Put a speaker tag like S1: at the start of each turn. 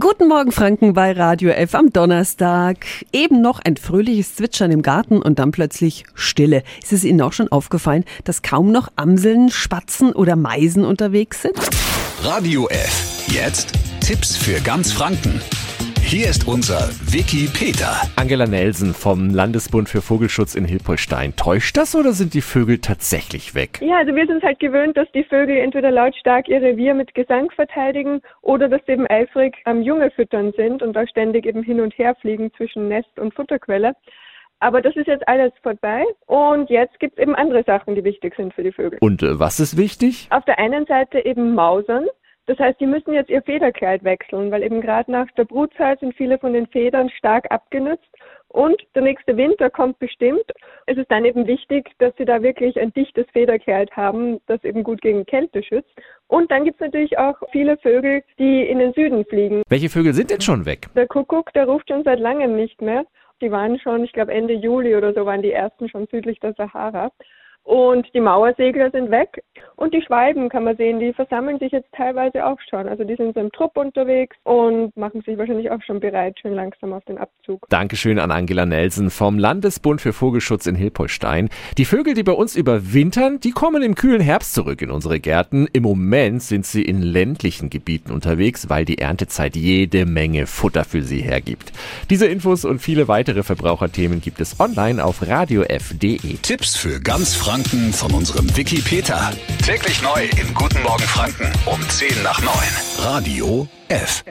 S1: Guten Morgen Franken bei Radio F am Donnerstag. Eben noch ein fröhliches Zwitschern im Garten und dann plötzlich Stille. Ist es Ihnen auch schon aufgefallen, dass kaum noch Amseln, Spatzen oder Meisen unterwegs sind?
S2: Radio F. Jetzt Tipps für ganz Franken. Hier ist unser Wiki Peter.
S3: Angela Nelson vom Landesbund für Vogelschutz in Hilpolstein. Täuscht das oder sind die Vögel tatsächlich weg?
S4: Ja, also wir sind halt gewöhnt, dass die Vögel entweder lautstark ihr Revier mit Gesang verteidigen oder dass sie eben eifrig am Junge füttern sind und da ständig eben hin und her fliegen zwischen Nest und Futterquelle. Aber das ist jetzt alles vorbei und jetzt gibt es eben andere Sachen, die wichtig sind für die Vögel.
S3: Und äh, was ist wichtig?
S4: Auf der einen Seite eben Mausern. Das heißt, die müssen jetzt ihr Federkleid wechseln, weil eben gerade nach der Brutzeit sind viele von den Federn stark abgenützt und der nächste Winter kommt bestimmt. Es ist dann eben wichtig, dass sie da wirklich ein dichtes Federkleid haben, das eben gut gegen Kälte schützt. Und dann gibt es natürlich auch viele Vögel, die in den Süden fliegen.
S3: Welche Vögel sind denn schon weg?
S4: Der Kuckuck, der ruft schon seit langem nicht mehr. Die waren schon, ich glaube Ende Juli oder so waren die ersten schon südlich der Sahara. Und die Mauersegler sind weg. Und die Schwalben kann man sehen, die versammeln sich jetzt teilweise auch schon. Also die sind so im Trupp unterwegs und machen sich wahrscheinlich auch schon bereit, schön langsam auf den Abzug.
S3: Dankeschön an Angela Nelson vom Landesbund für Vogelschutz in Hilpolstein. Die Vögel, die bei uns überwintern, die kommen im kühlen Herbst zurück in unsere Gärten. Im Moment sind sie in ländlichen Gebieten unterwegs, weil die Erntezeit jede Menge Futter für sie hergibt. Diese Infos und viele weitere Verbraucherthemen gibt es online auf radiof.de.
S2: Tipps für ganz Franken von unserem Wiki Peter. Täglich neu in Guten Morgen Franken um 10 nach 9. Radio F.